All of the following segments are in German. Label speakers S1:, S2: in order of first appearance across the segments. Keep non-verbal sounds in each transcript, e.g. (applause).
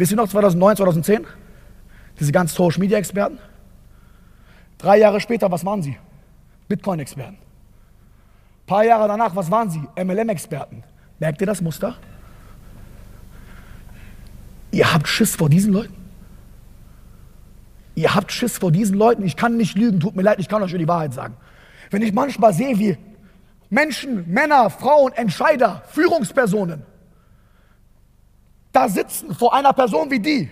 S1: Wisst ihr noch 2009, 2010? Diese ganzen Social Media Experten? Drei Jahre später, was waren sie? Bitcoin-Experten. Ein paar Jahre danach, was waren sie? MLM-Experten. Merkt ihr das Muster? Ihr habt Schiss vor diesen Leuten? Ihr habt Schiss vor diesen Leuten? Ich kann nicht lügen, tut mir leid, ich kann euch nur die Wahrheit sagen. Wenn ich manchmal sehe, wie Menschen, Männer, Frauen, Entscheider, Führungspersonen da sitzen vor einer Person wie die.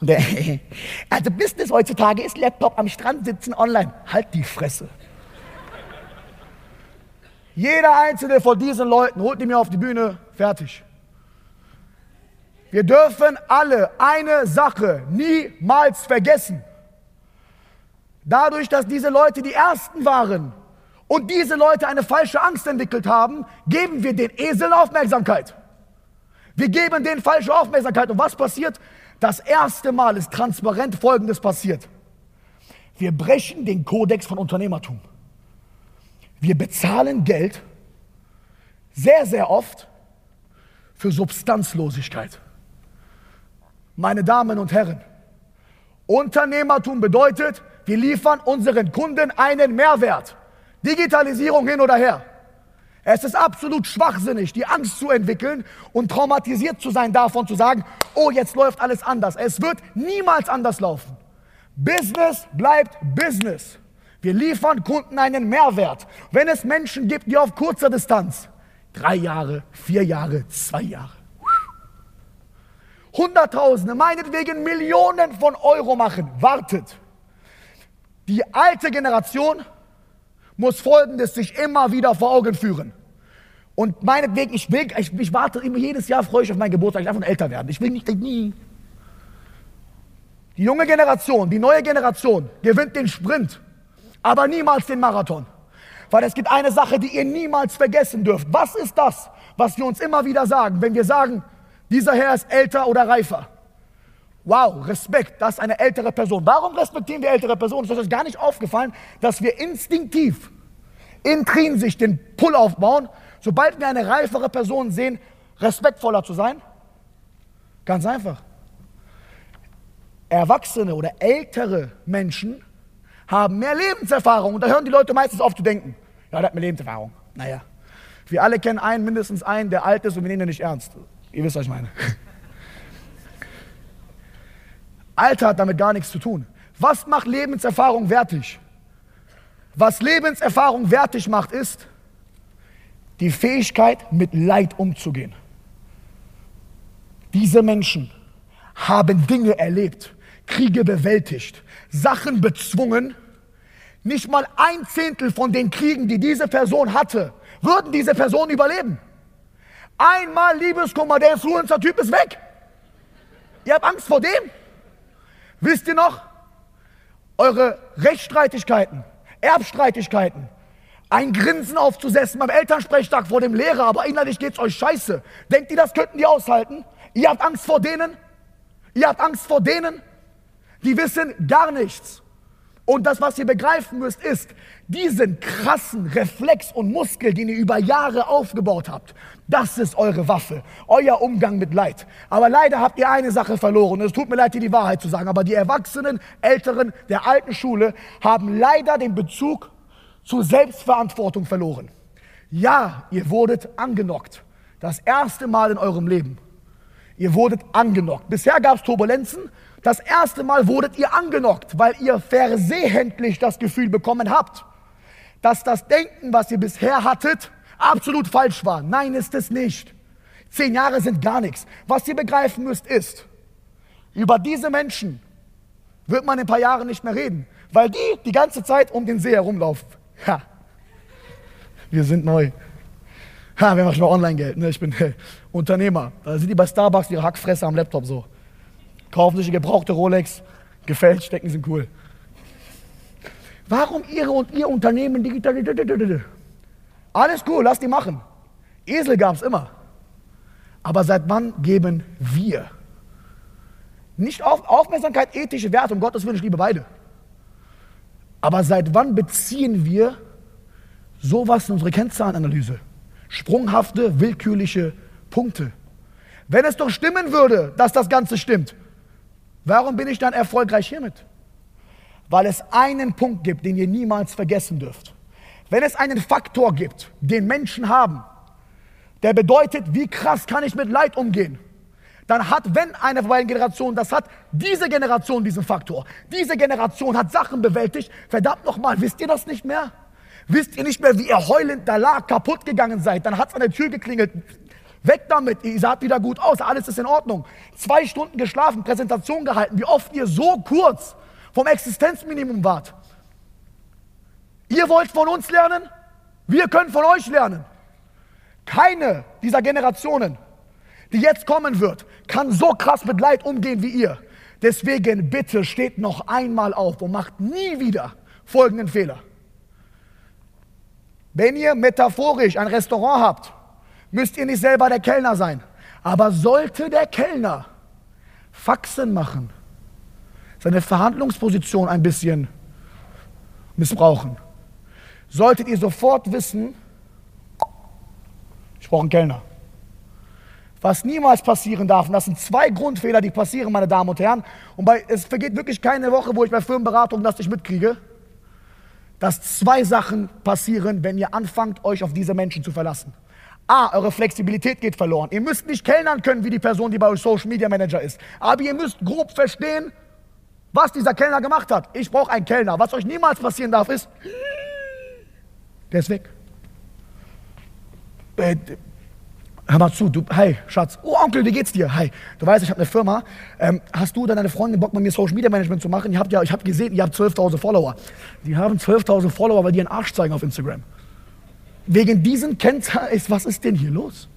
S1: Und der, (laughs) also Business heutzutage ist Laptop am Strand sitzen online. Halt die Fresse. Jeder einzelne von diesen Leuten holt die mir auf die Bühne, fertig. Wir dürfen alle eine Sache niemals vergessen. Dadurch, dass diese Leute die Ersten waren und diese Leute eine falsche Angst entwickelt haben, geben wir den Eseln Aufmerksamkeit. Wir geben denen falsche Aufmerksamkeit. Und was passiert? Das erste Mal ist transparent Folgendes passiert. Wir brechen den Kodex von Unternehmertum. Wir bezahlen Geld sehr, sehr oft für Substanzlosigkeit. Meine Damen und Herren, Unternehmertum bedeutet, wir liefern unseren Kunden einen Mehrwert. Digitalisierung hin oder her. Es ist absolut schwachsinnig, die Angst zu entwickeln und traumatisiert zu sein davon zu sagen, oh, jetzt läuft alles anders. Es wird niemals anders laufen. Business bleibt Business. Wir liefern Kunden einen Mehrwert. Wenn es Menschen gibt, die auf kurzer Distanz, drei Jahre, vier Jahre, zwei Jahre, Hunderttausende, meinetwegen Millionen von Euro machen, wartet. Die alte Generation muss Folgendes sich immer wieder vor Augen führen. Und meinetwegen, ich will, ich, ich warte immer jedes Jahr, freue ich auf meinen Geburtstag, ich darf nur älter werden. Ich will nicht, nie. Die junge Generation, die neue Generation gewinnt den Sprint, aber niemals den Marathon. Weil es gibt eine Sache, die ihr niemals vergessen dürft. Was ist das, was wir uns immer wieder sagen, wenn wir sagen, dieser Herr ist älter oder reifer? Wow, Respekt, das ist eine ältere Person. Warum respektieren wir ältere Personen? Ist euch gar nicht aufgefallen, dass wir instinktiv, intrinsisch den Pull aufbauen, sobald wir eine reifere Person sehen, respektvoller zu sein? Ganz einfach. Erwachsene oder ältere Menschen haben mehr Lebenserfahrung und da hören die Leute meistens auf zu denken. Ja, der hat mehr Lebenserfahrung. Naja, wir alle kennen einen, mindestens einen, der alt ist und wir nehmen ihn nicht ernst. Ihr wisst, was ich meine. Alter hat damit gar nichts zu tun. Was macht Lebenserfahrung wertig? Was Lebenserfahrung wertig macht, ist die Fähigkeit, mit Leid umzugehen. Diese Menschen haben Dinge erlebt, Kriege bewältigt, Sachen bezwungen. Nicht mal ein Zehntel von den Kriegen, die diese Person hatte, würden diese Person überleben. Einmal Liebeskummer, der Influencer-Typ ist weg. Ihr habt Angst vor dem? Wisst ihr noch? Eure Rechtsstreitigkeiten, Erbstreitigkeiten, ein Grinsen aufzusetzen beim Elternsprechtag vor dem Lehrer, aber innerlich geht's euch scheiße. Denkt ihr, das könnten die aushalten? Ihr habt Angst vor denen? Ihr habt Angst vor denen? Die wissen gar nichts. Und das, was ihr begreifen müsst, ist, diesen krassen Reflex und Muskel, den ihr über Jahre aufgebaut habt, das ist eure Waffe, euer Umgang mit Leid. Aber leider habt ihr eine Sache verloren. Es tut mir leid, dir die Wahrheit zu sagen. Aber die Erwachsenen, Älteren der alten Schule haben leider den Bezug zur Selbstverantwortung verloren. Ja, ihr wurdet angenockt. Das erste Mal in eurem Leben. Ihr wurdet angenockt. Bisher gab es Turbulenzen, das erste Mal wurdet ihr angenockt, weil ihr versehentlich das Gefühl bekommen habt, dass das Denken, was ihr bisher hattet, absolut falsch war. Nein, ist es nicht. Zehn Jahre sind gar nichts. Was ihr begreifen müsst ist, über diese Menschen wird man in ein paar Jahren nicht mehr reden, weil die die ganze Zeit um den See herumlaufen. Ja, wir sind neu. Ha, wir machen mal Online-Geld. Ne? Ich bin hey, Unternehmer. Da sind die bei Starbucks ihre Hackfresse am Laptop so. Kaufen sich eine gebrauchte Rolex, gefälscht, stecken sind cool. Warum Ihre und Ihr Unternehmen digital? Alles cool, lass die machen. Esel gab es immer. Aber seit wann geben wir? Nicht auf, Aufmerksamkeit, ethische Werte, um Gottes Willen, ich liebe beide. Aber seit wann beziehen wir sowas in unsere Kennzahlenanalyse? Sprunghafte, willkürliche Punkte. Wenn es doch stimmen würde, dass das Ganze stimmt, warum bin ich dann erfolgreich hiermit? Weil es einen Punkt gibt, den ihr niemals vergessen dürft. Wenn es einen Faktor gibt, den Menschen haben, der bedeutet, wie krass kann ich mit Leid umgehen, dann hat, wenn eine von beiden das hat, diese Generation diesen Faktor. Diese Generation hat Sachen bewältigt. Verdammt nochmal, wisst ihr das nicht mehr? Wisst ihr nicht mehr, wie ihr heulend da lag, kaputt gegangen seid? Dann hat es an der Tür geklingelt. Weg damit, ihr seht wieder gut aus, alles ist in Ordnung. Zwei Stunden geschlafen, Präsentation gehalten, wie oft ihr so kurz vom Existenzminimum wart. Ihr wollt von uns lernen, wir können von euch lernen. Keine dieser Generationen die jetzt kommen wird, kann so krass mit Leid umgehen wie ihr. Deswegen bitte steht noch einmal auf und macht nie wieder folgenden Fehler. Wenn ihr metaphorisch ein Restaurant habt, müsst ihr nicht selber der Kellner sein. Aber sollte der Kellner Faxen machen, seine Verhandlungsposition ein bisschen missbrauchen, solltet ihr sofort wissen, ich brauche einen Kellner was niemals passieren darf. Und das sind zwei Grundfehler, die passieren, meine Damen und Herren. Und es vergeht wirklich keine Woche, wo ich bei Firmenberatung das nicht mitkriege, dass zwei Sachen passieren, wenn ihr anfangt, euch auf diese Menschen zu verlassen. A, eure Flexibilität geht verloren. Ihr müsst nicht kellnern können wie die Person, die bei euch Social Media Manager ist. Aber ihr müsst grob verstehen, was dieser Kellner gemacht hat. Ich brauche einen Kellner. Was euch niemals passieren darf, ist, der ist weg. Äh, Hör mal zu, du, hi, Schatz. Oh, Onkel, wie geht's dir? Hi. Du weißt, ich habe eine Firma. Ähm, hast du oder deine Freundin Bock, mit mir Social Media Management zu machen? Ihr habt ja, ich habe gesehen, ihr habt 12.000 Follower. Die haben 12.000 Follower, weil die einen Arsch zeigen auf Instagram. Wegen diesen Kennzahlen ist, was ist denn hier los?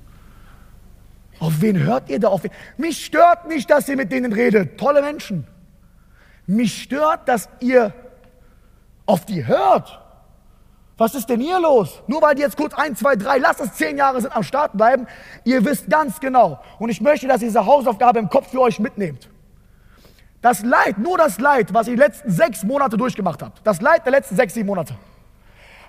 S1: Auf wen hört ihr da? Auf wen? Mich stört nicht, dass ihr mit denen redet. Tolle Menschen. Mich stört, dass ihr auf die hört. Was ist denn hier los? Nur weil die jetzt kurz ein, zwei, drei, lass es zehn Jahre sind am Start bleiben. Ihr wisst ganz genau. Und ich möchte, dass ihr diese Hausaufgabe im Kopf für euch mitnehmt. Das Leid, nur das Leid, was ihr die letzten sechs Monate durchgemacht habt. Das Leid der letzten sechs, sieben Monate.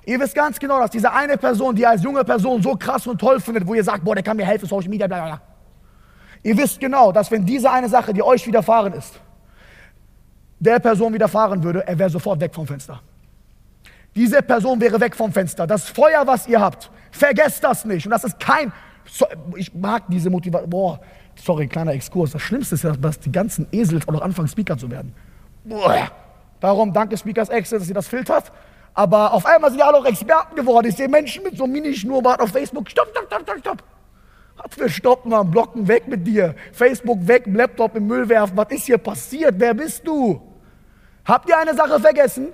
S1: Ihr wisst ganz genau, dass diese eine Person, die ihr als junge Person so krass und toll findet, wo ihr sagt, boah, der kann mir helfen, Social Media, bla, bla. Ihr wisst genau, dass wenn diese eine Sache, die euch widerfahren ist, der Person widerfahren würde, er wäre sofort weg vom Fenster. Diese Person wäre weg vom Fenster. Das Feuer, was ihr habt, vergesst das nicht. Und das ist kein, ich mag diese Motivation, boah, sorry, kleiner Exkurs. Das Schlimmste ist ja, dass die ganzen Esel auch noch anfangen, Speaker zu werden. Boah. Darum danke Speakers Access, dass ihr das filtert. Aber auf einmal sind ja alle auch Experten geworden. Ich sehe Menschen mit so einem Mini-Schnurrbart auf Facebook. Stopp, stopp, stopp, stopp, stopp. Was für stoppen wir, blocken weg mit dir. Facebook weg, Laptop im Müll werfen. Was ist hier passiert? Wer bist du? Habt ihr eine Sache vergessen?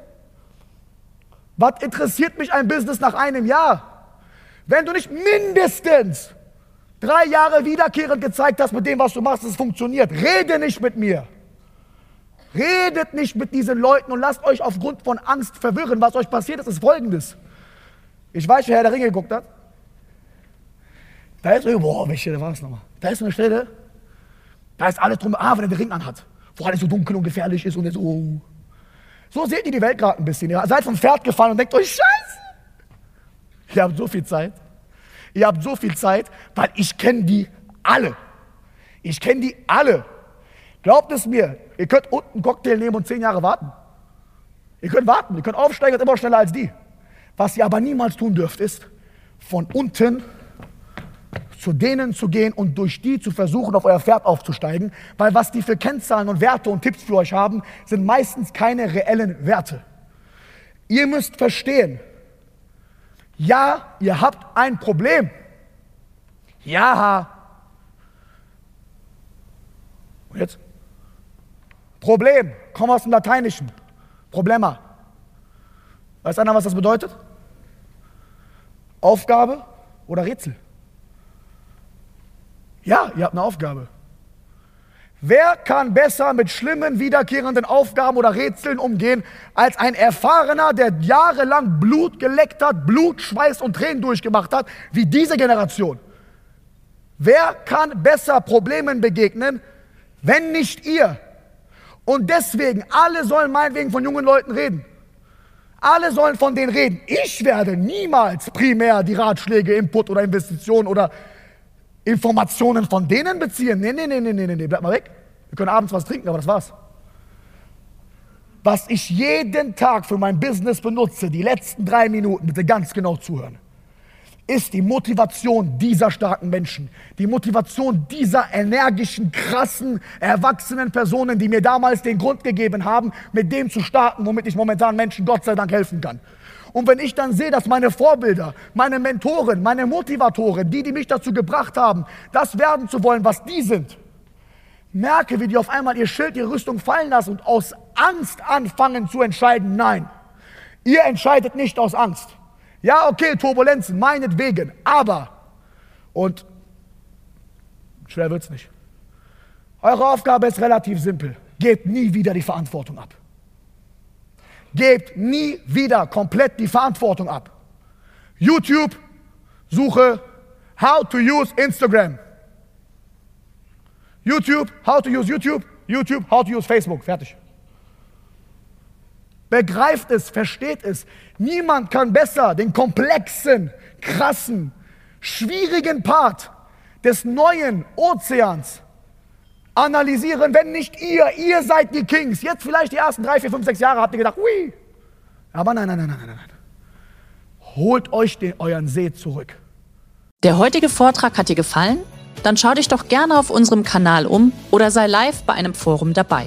S1: Was interessiert mich ein Business nach einem Jahr? Wenn du nicht mindestens drei Jahre wiederkehrend gezeigt hast mit dem, was du machst, es funktioniert, rede nicht mit mir. Redet nicht mit diesen Leuten und lasst euch aufgrund von Angst verwirren. Was euch passiert ist, ist folgendes. Ich weiß, wer Herr der Ringe geguckt hat. Da ist, boah, welche Stelle war das nochmal? Da ist eine Stelle, da ist alles drum, ah, wenn er den Ring anhat. Wo alles so dunkel und gefährlich ist und so, oh. So seht ihr die Welt gerade ein bisschen. Ihr seid vom Pferd gefallen und denkt euch, Scheiße. Ihr habt so viel Zeit. Ihr habt so viel Zeit, weil ich kenne die alle. Ich kenne die alle. Glaubt es mir, ihr könnt unten einen Cocktail nehmen und zehn Jahre warten. Ihr könnt warten, ihr könnt aufsteigen und immer schneller als die. Was ihr aber niemals tun dürft, ist von unten zu denen zu gehen und durch die zu versuchen, auf euer Pferd aufzusteigen, weil was die für Kennzahlen und Werte und Tipps für euch haben, sind meistens keine reellen Werte. Ihr müsst verstehen, ja, ihr habt ein Problem. Ja. Und jetzt? Problem, komm aus dem Lateinischen. Problema. Weiß einer, was das bedeutet? Aufgabe oder Rätsel? Ja, ihr habt eine Aufgabe. Wer kann besser mit schlimmen, wiederkehrenden Aufgaben oder Rätseln umgehen, als ein Erfahrener, der jahrelang Blut geleckt hat, Blut, Schweiß und Tränen durchgemacht hat, wie diese Generation? Wer kann besser Problemen begegnen, wenn nicht ihr? Und deswegen, alle sollen meinetwegen von jungen Leuten reden. Alle sollen von denen reden. Ich werde niemals primär die Ratschläge, Input oder Investitionen oder Informationen von denen beziehen. Nee, nee, nee, nee, nee, nee, bleib mal weg. Wir können abends was trinken, aber das war's. Was ich jeden Tag für mein Business benutze, die letzten drei Minuten, bitte ganz genau zuhören, ist die Motivation dieser starken Menschen. Die Motivation dieser energischen, krassen, erwachsenen Personen, die mir damals den Grund gegeben haben, mit dem zu starten, womit ich momentan Menschen Gott sei Dank helfen kann. Und wenn ich dann sehe, dass meine Vorbilder, meine Mentoren, meine Motivatoren, die, die mich dazu gebracht haben, das werden zu wollen, was die sind, merke, wie die auf einmal ihr Schild, ihre Rüstung fallen lassen und aus Angst anfangen zu entscheiden, nein, ihr entscheidet nicht aus Angst. Ja, okay, Turbulenzen, meinetwegen, aber, und schwer wird's nicht. Eure Aufgabe ist relativ simpel. Gebt nie wieder die Verantwortung ab. Gebt nie wieder komplett die Verantwortung ab. YouTube, suche How to use Instagram. YouTube, How to use YouTube. YouTube, How to use Facebook. Fertig. Begreift es, versteht es. Niemand kann besser den komplexen, krassen, schwierigen Part des neuen Ozeans analysieren, wenn nicht ihr. Ihr seid die Kings. Jetzt vielleicht die ersten drei, vier, fünf, sechs Jahre habt ihr gedacht, ui. Aber nein, nein, nein, nein, nein, nein. Holt euch den, euren See zurück.
S2: Der heutige Vortrag hat dir gefallen? Dann schau dich doch gerne auf unserem Kanal um oder sei live bei einem Forum dabei.